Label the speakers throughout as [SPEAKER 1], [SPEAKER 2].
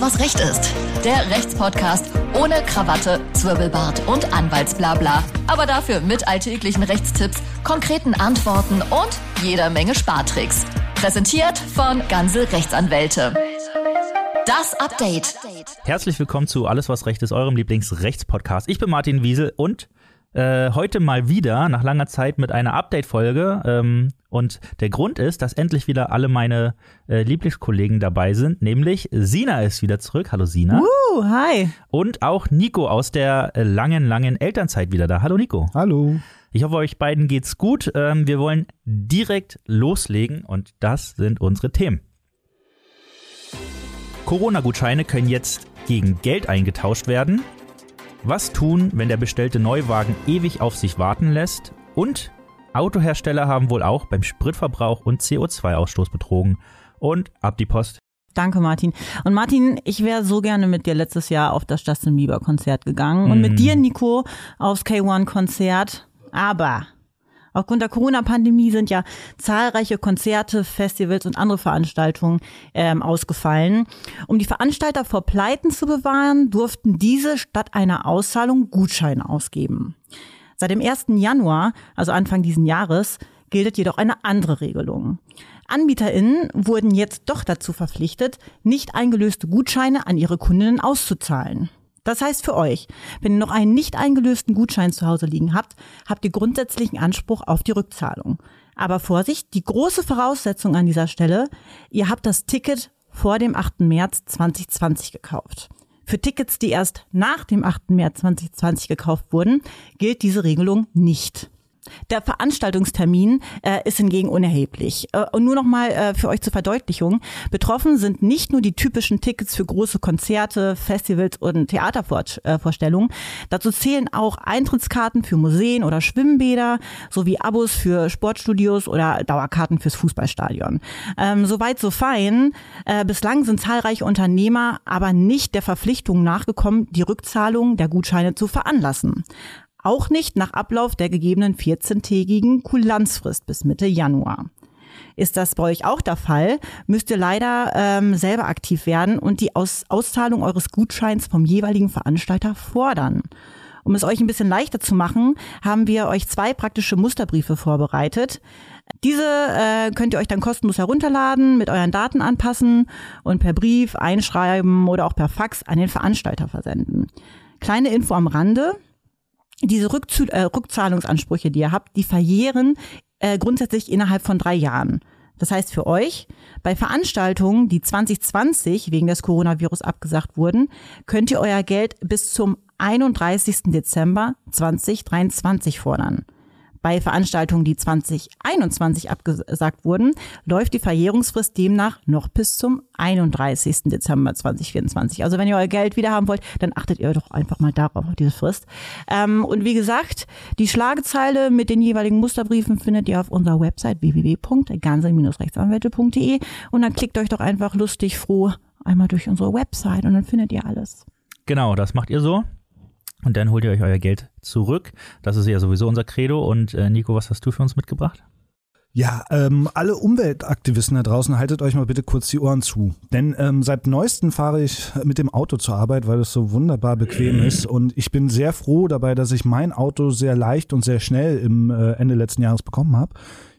[SPEAKER 1] Was Recht ist. Der Rechtspodcast ohne Krawatte, Zwirbelbart und Anwaltsblabla. Aber dafür mit alltäglichen Rechtstipps, konkreten Antworten und jeder Menge Spartricks. Präsentiert von Ganze Rechtsanwälte. Das Update.
[SPEAKER 2] Herzlich willkommen zu Alles, was Recht ist, eurem Lieblingsrechtspodcast. Ich bin Martin Wiesel und äh, heute mal wieder nach langer Zeit mit einer Update-Folge. Ähm, und der Grund ist, dass endlich wieder alle meine äh, Lieblingskollegen dabei sind, nämlich Sina ist wieder zurück. Hallo Sina.
[SPEAKER 3] Uh, hi.
[SPEAKER 2] Und auch Nico aus der äh, langen, langen Elternzeit wieder da. Hallo Nico.
[SPEAKER 4] Hallo.
[SPEAKER 2] Ich hoffe, euch beiden geht's gut. Ähm, wir wollen direkt loslegen und das sind unsere Themen. Corona-Gutscheine können jetzt gegen Geld eingetauscht werden. Was tun, wenn der bestellte Neuwagen ewig auf sich warten lässt? Und Autohersteller haben wohl auch beim Spritverbrauch und CO2-Ausstoß betrogen. Und ab die Post.
[SPEAKER 3] Danke, Martin. Und Martin, ich wäre so gerne mit dir letztes Jahr auf das Justin Bieber Konzert gegangen und mit
[SPEAKER 2] Mm.
[SPEAKER 3] dir, Nico, aufs K1 Konzert. Aber aufgrund der Corona-Pandemie sind ja zahlreiche Konzerte, Festivals und andere Veranstaltungen ähm, ausgefallen. Um die Veranstalter vor Pleiten zu bewahren, durften diese statt einer Auszahlung Gutscheine ausgeben. Seit dem 1. Januar, also Anfang diesen Jahres, gilt jedoch eine andere Regelung. AnbieterInnen wurden jetzt doch dazu verpflichtet, nicht eingelöste Gutscheine an ihre Kundinnen auszuzahlen. Das heißt für euch, wenn ihr noch einen nicht eingelösten Gutschein zu Hause liegen habt, habt ihr grundsätzlichen Anspruch auf die Rückzahlung. Aber Vorsicht, die große Voraussetzung an dieser Stelle, ihr habt das Ticket vor dem 8. März 2020 gekauft. Für Tickets, die erst nach dem 8. März 2020 gekauft wurden, gilt diese Regelung nicht. Der Veranstaltungstermin äh, ist hingegen unerheblich. Äh, und nur noch mal äh, für euch zur Verdeutlichung. Betroffen sind nicht nur die typischen Tickets für große Konzerte, Festivals und Theatervorstellungen. Dazu zählen auch Eintrittskarten für Museen oder Schwimmbäder sowie Abos für Sportstudios oder Dauerkarten fürs Fußballstadion. Ähm, Soweit so fein. Äh, bislang sind zahlreiche Unternehmer aber nicht der Verpflichtung nachgekommen, die Rückzahlung der Gutscheine zu veranlassen. Auch nicht nach Ablauf der gegebenen 14-tägigen Kulanzfrist bis Mitte Januar. Ist das bei euch auch der Fall, müsst ihr leider ähm, selber aktiv werden und die Aus Auszahlung eures Gutscheins vom jeweiligen Veranstalter fordern. Um es euch ein bisschen leichter zu machen, haben wir euch zwei praktische Musterbriefe vorbereitet. Diese äh, könnt ihr euch dann kostenlos herunterladen, mit euren Daten anpassen und per Brief einschreiben oder auch per Fax an den Veranstalter versenden. Kleine Info am Rande diese Rückzu äh, Rückzahlungsansprüche, die ihr habt, die verjähren äh, grundsätzlich innerhalb von drei Jahren. Das heißt für euch, bei Veranstaltungen, die 2020 wegen des Coronavirus abgesagt wurden, könnt ihr euer Geld bis zum 31. Dezember 2023 fordern. Bei Veranstaltungen, die 2021 abgesagt wurden, läuft die Verjährungsfrist demnach noch bis zum 31. Dezember 2024. Also wenn ihr euer Geld wieder haben wollt, dann achtet ihr doch einfach mal darauf, auf diese Frist. Ähm, und wie gesagt, die Schlagezeile mit den jeweiligen Musterbriefen findet ihr auf unserer Website www.ganze-rechtsanwälte.de und dann klickt euch doch einfach lustig froh einmal durch unsere Website und dann findet ihr alles.
[SPEAKER 2] Genau, das macht ihr so. Und dann holt ihr euch euer Geld zurück. Das ist ja sowieso unser Credo. Und äh, Nico, was hast du für uns mitgebracht?
[SPEAKER 4] Ja, ähm, alle Umweltaktivisten da draußen, haltet euch mal bitte kurz die Ohren zu. Denn ähm, seit neuestem fahre ich mit dem Auto zur Arbeit, weil es so wunderbar bequem ist. Und ich bin sehr froh dabei, dass ich mein Auto sehr leicht und sehr schnell im äh, Ende letzten Jahres bekommen habe.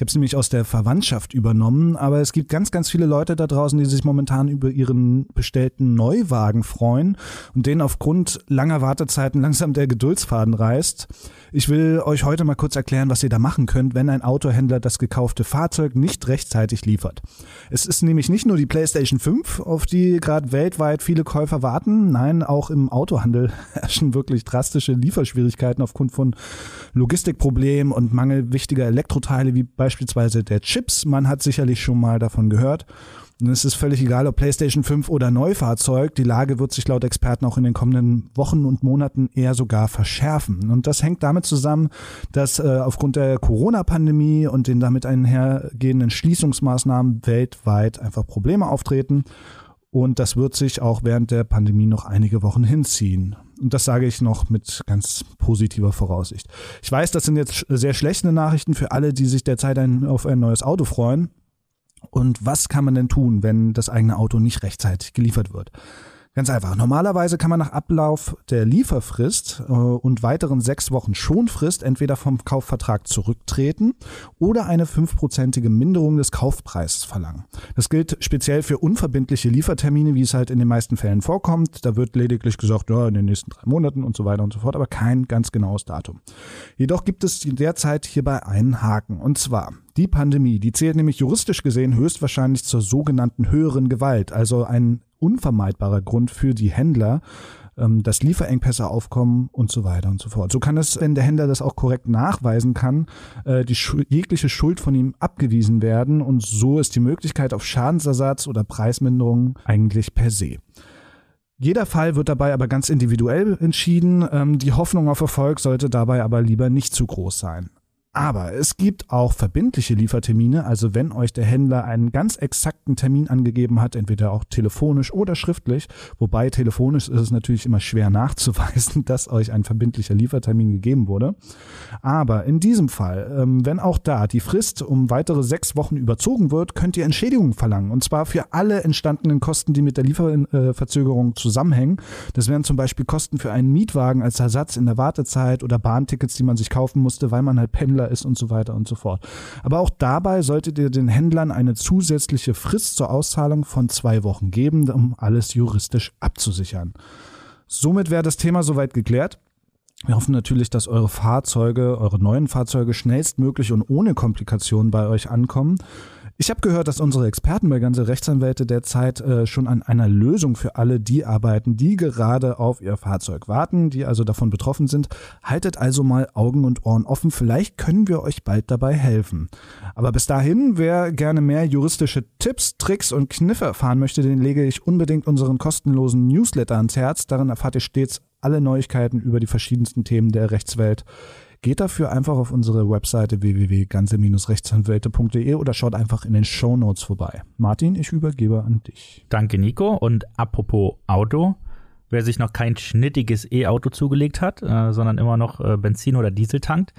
[SPEAKER 4] Ich habe es nämlich aus der Verwandtschaft übernommen, aber es gibt ganz, ganz viele Leute da draußen, die sich momentan über ihren bestellten Neuwagen freuen und denen aufgrund langer Wartezeiten langsam der Geduldsfaden reißt. Ich will euch heute mal kurz erklären, was ihr da machen könnt, wenn ein Autohändler das gekaufte Fahrzeug nicht rechtzeitig liefert. Es ist nämlich nicht nur die PlayStation 5, auf die gerade weltweit viele Käufer warten, nein, auch im Autohandel herrschen wirklich drastische Lieferschwierigkeiten aufgrund von Logistikproblemen und Mangel wichtiger Elektroteile wie beispielsweise der Chips. Man hat sicherlich schon mal davon gehört. Und es ist völlig egal, ob PlayStation 5 oder Neufahrzeug. Die Lage wird sich laut Experten auch in den kommenden Wochen und Monaten eher sogar verschärfen. Und das hängt damit zusammen, dass äh, aufgrund der Corona-Pandemie und den damit einhergehenden Schließungsmaßnahmen weltweit einfach Probleme auftreten. Und das wird sich auch während der Pandemie noch einige Wochen hinziehen. Und das sage ich noch mit ganz positiver Voraussicht. Ich weiß, das sind jetzt sehr schlechte Nachrichten für alle, die sich derzeit ein, auf ein neues Auto freuen. Und was kann man denn tun, wenn das eigene Auto nicht rechtzeitig geliefert wird? Ganz einfach. Normalerweise kann man nach Ablauf der Lieferfrist äh, und weiteren sechs Wochen Schonfrist entweder vom Kaufvertrag zurücktreten oder eine fünfprozentige Minderung des Kaufpreises verlangen. Das gilt speziell für unverbindliche Liefertermine, wie es halt in den meisten Fällen vorkommt. Da wird lediglich gesagt, ja, in den nächsten drei Monaten und so weiter und so fort, aber kein ganz genaues Datum. Jedoch gibt es derzeit hierbei einen Haken. Und zwar, die Pandemie, die zählt nämlich juristisch gesehen höchstwahrscheinlich zur sogenannten höheren Gewalt, also ein unvermeidbarer Grund für die Händler, ähm, dass Lieferengpässe aufkommen und so weiter und so fort. So kann es, wenn der Händler das auch korrekt nachweisen kann, äh, die jegliche Schuld von ihm abgewiesen werden und so ist die Möglichkeit auf Schadensersatz oder Preisminderung eigentlich per se. Jeder Fall wird dabei aber ganz individuell entschieden. Ähm, die Hoffnung auf Erfolg sollte dabei aber lieber nicht zu groß sein. Aber es gibt auch verbindliche Liefertermine, also wenn euch der Händler einen ganz exakten Termin angegeben hat, entweder auch telefonisch oder schriftlich, wobei telefonisch ist es natürlich immer schwer nachzuweisen, dass euch ein verbindlicher Liefertermin gegeben wurde. Aber in diesem Fall, ähm, wenn auch da die Frist um weitere sechs Wochen überzogen wird, könnt ihr Entschädigungen verlangen. Und zwar für alle entstandenen Kosten, die mit der Lieferverzögerung zusammenhängen. Das wären zum Beispiel Kosten für einen Mietwagen als Ersatz in der Wartezeit oder Bahntickets, die man sich kaufen musste, weil man halt Pendler Händler ist und so weiter und so fort. Aber auch dabei solltet ihr den Händlern eine zusätzliche Frist zur Auszahlung von zwei Wochen geben, um alles juristisch abzusichern. Somit wäre das Thema soweit geklärt. Wir hoffen natürlich, dass eure Fahrzeuge, eure neuen Fahrzeuge schnellstmöglich und ohne Komplikationen bei euch ankommen. Ich habe gehört, dass unsere Experten bei ganze Rechtsanwälte derzeit äh, schon an einer Lösung für alle die arbeiten, die gerade auf ihr Fahrzeug warten, die also davon betroffen sind. Haltet also mal Augen und Ohren offen, vielleicht können wir euch bald dabei helfen. Aber bis dahin, wer gerne mehr juristische Tipps, Tricks und Kniffe erfahren möchte, den lege ich unbedingt unseren kostenlosen Newsletter ans Herz. Darin erfahrt ihr stets alle Neuigkeiten über die verschiedensten Themen der Rechtswelt. Geht dafür einfach auf unsere Webseite www.ganze-rechtsanwälte.de oder schaut einfach in den Show Notes vorbei. Martin, ich übergebe an dich.
[SPEAKER 2] Danke, Nico. Und apropos Auto, wer sich noch kein schnittiges E-Auto zugelegt hat, äh, sondern immer noch äh, Benzin oder Diesel tankt,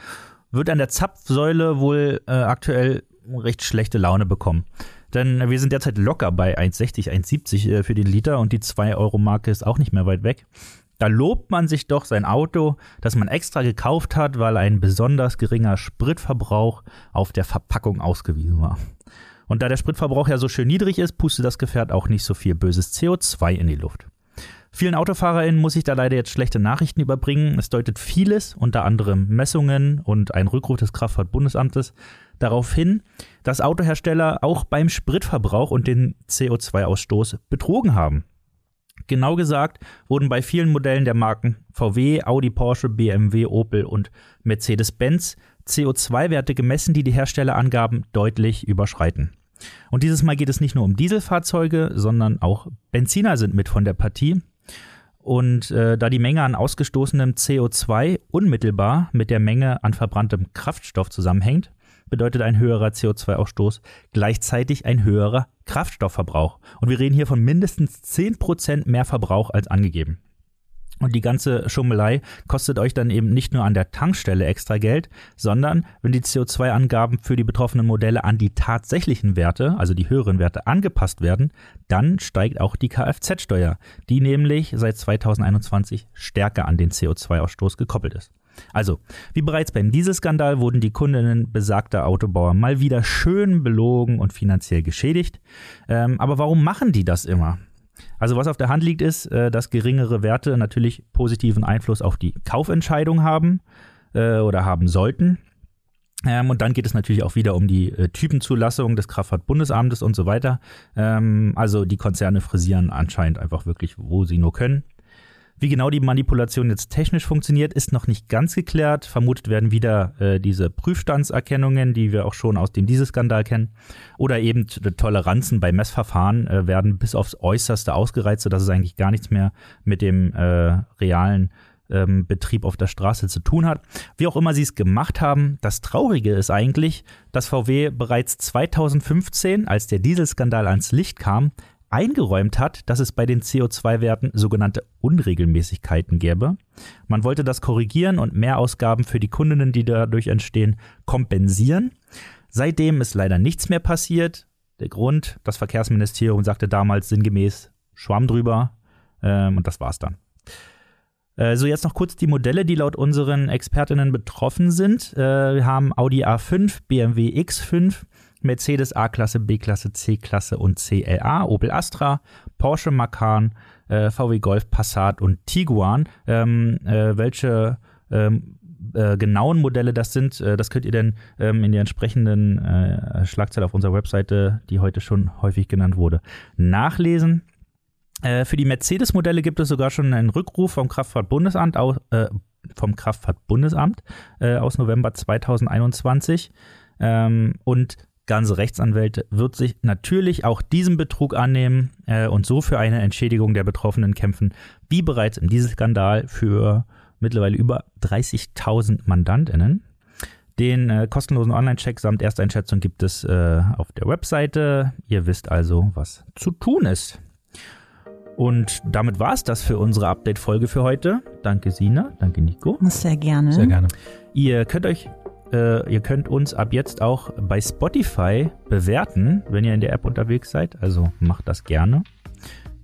[SPEAKER 2] wird an der Zapfsäule wohl äh, aktuell recht schlechte Laune bekommen. Denn wir sind derzeit locker bei 1,60, 1,70 äh, für den Liter und die 2-Euro-Marke ist auch nicht mehr weit weg. Da lobt man sich doch sein Auto, das man extra gekauft hat, weil ein besonders geringer Spritverbrauch auf der Verpackung ausgewiesen war. Und da der Spritverbrauch ja so schön niedrig ist, pustet das Gefährt auch nicht so viel böses CO2 in die Luft. Vielen AutofahrerInnen muss ich da leider jetzt schlechte Nachrichten überbringen. Es deutet vieles, unter anderem Messungen und ein Rückruf des Kraftfahrtbundesamtes, darauf hin, dass Autohersteller auch beim Spritverbrauch und den CO2-Ausstoß betrogen haben. Genau gesagt wurden bei vielen Modellen der Marken VW, Audi, Porsche, BMW, Opel und Mercedes-Benz CO2-Werte gemessen, die die Herstellerangaben deutlich überschreiten. Und dieses Mal geht es nicht nur um Dieselfahrzeuge, sondern auch Benziner sind mit von der Partie. Und äh, da die Menge an ausgestoßenem CO2 unmittelbar mit der Menge an verbranntem Kraftstoff zusammenhängt, bedeutet ein höherer CO2-Ausstoß gleichzeitig ein höherer Kraftstoffverbrauch. Und wir reden hier von mindestens 10% mehr Verbrauch als angegeben. Und die ganze Schummelei kostet euch dann eben nicht nur an der Tankstelle extra Geld, sondern wenn die CO2-Angaben für die betroffenen Modelle an die tatsächlichen Werte, also die höheren Werte, angepasst werden, dann steigt auch die Kfz-Steuer, die nämlich seit 2021 stärker an den CO2-Ausstoß gekoppelt ist. Also, wie bereits beim Dieselskandal wurden die Kundinnen besagter Autobauer mal wieder schön belogen und finanziell geschädigt. Ähm, aber warum machen die das immer? Also was auf der Hand liegt, ist, äh, dass geringere Werte natürlich positiven Einfluss auf die Kaufentscheidung haben äh, oder haben sollten. Ähm, und dann geht es natürlich auch wieder um die äh, Typenzulassung des Kraftfahrtbundesamtes und so weiter. Ähm, also die Konzerne frisieren anscheinend einfach wirklich, wo sie nur können. Wie genau die Manipulation jetzt technisch funktioniert, ist noch nicht ganz geklärt. Vermutet werden wieder äh, diese Prüfstandserkennungen, die wir auch schon aus dem Dieselskandal kennen. Oder eben Toleranzen bei Messverfahren äh, werden bis aufs Äußerste ausgereizt, sodass es eigentlich gar nichts mehr mit dem äh, realen ähm, Betrieb auf der Straße zu tun hat. Wie auch immer sie es gemacht haben, das Traurige ist eigentlich, dass VW bereits 2015, als der Dieselskandal ans Licht kam, eingeräumt hat, dass es bei den CO2-Werten sogenannte Unregelmäßigkeiten gäbe. Man wollte das korrigieren und Mehrausgaben für die Kundinnen, die dadurch entstehen, kompensieren. Seitdem ist leider nichts mehr passiert. Der Grund, das Verkehrsministerium sagte damals sinngemäß Schwamm drüber. Ähm, und das war's dann. Äh, so, jetzt noch kurz die Modelle, die laut unseren Expertinnen betroffen sind. Äh, wir haben Audi A5, BMW X5, Mercedes A-Klasse, B-Klasse, C-Klasse und CLA, Opel Astra, Porsche Macan, äh, VW Golf, Passat und Tiguan. Ähm, äh, welche ähm, äh, genauen Modelle das sind, äh, das könnt ihr dann ähm, in der entsprechenden äh, Schlagzeile auf unserer Webseite, die heute schon häufig genannt wurde, nachlesen. Äh, für die Mercedes-Modelle gibt es sogar schon einen Rückruf vom Kraftfahrtbundesamt aus, vom Kraftfahrtbundesamt aus November 2021. Ähm, und ganze Rechtsanwälte wird sich natürlich auch diesem Betrug annehmen äh, und so für eine Entschädigung der Betroffenen kämpfen, wie bereits in diesem Skandal für mittlerweile über 30.000 MandantInnen. Den äh, kostenlosen Online-Check samt Ersteinschätzung gibt es äh, auf der Webseite. Ihr wisst also, was zu tun ist. Und damit war es das für unsere Update-Folge für heute. Danke Sina, danke Nico.
[SPEAKER 3] Sehr gerne.
[SPEAKER 4] Sehr gerne.
[SPEAKER 2] Ihr könnt euch, äh, ihr könnt uns ab jetzt auch bei Spotify bewerten, wenn ihr in der App unterwegs seid. Also macht das gerne.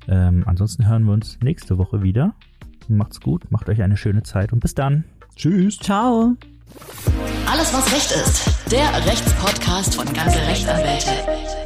[SPEAKER 2] Ähm, ansonsten hören wir uns nächste Woche wieder. Macht's gut, macht euch eine schöne Zeit und bis dann.
[SPEAKER 4] Tschüss.
[SPEAKER 3] Ciao.
[SPEAKER 1] Alles, was Recht ist. Der Rechtspodcast von ganze Rechtsanwälte.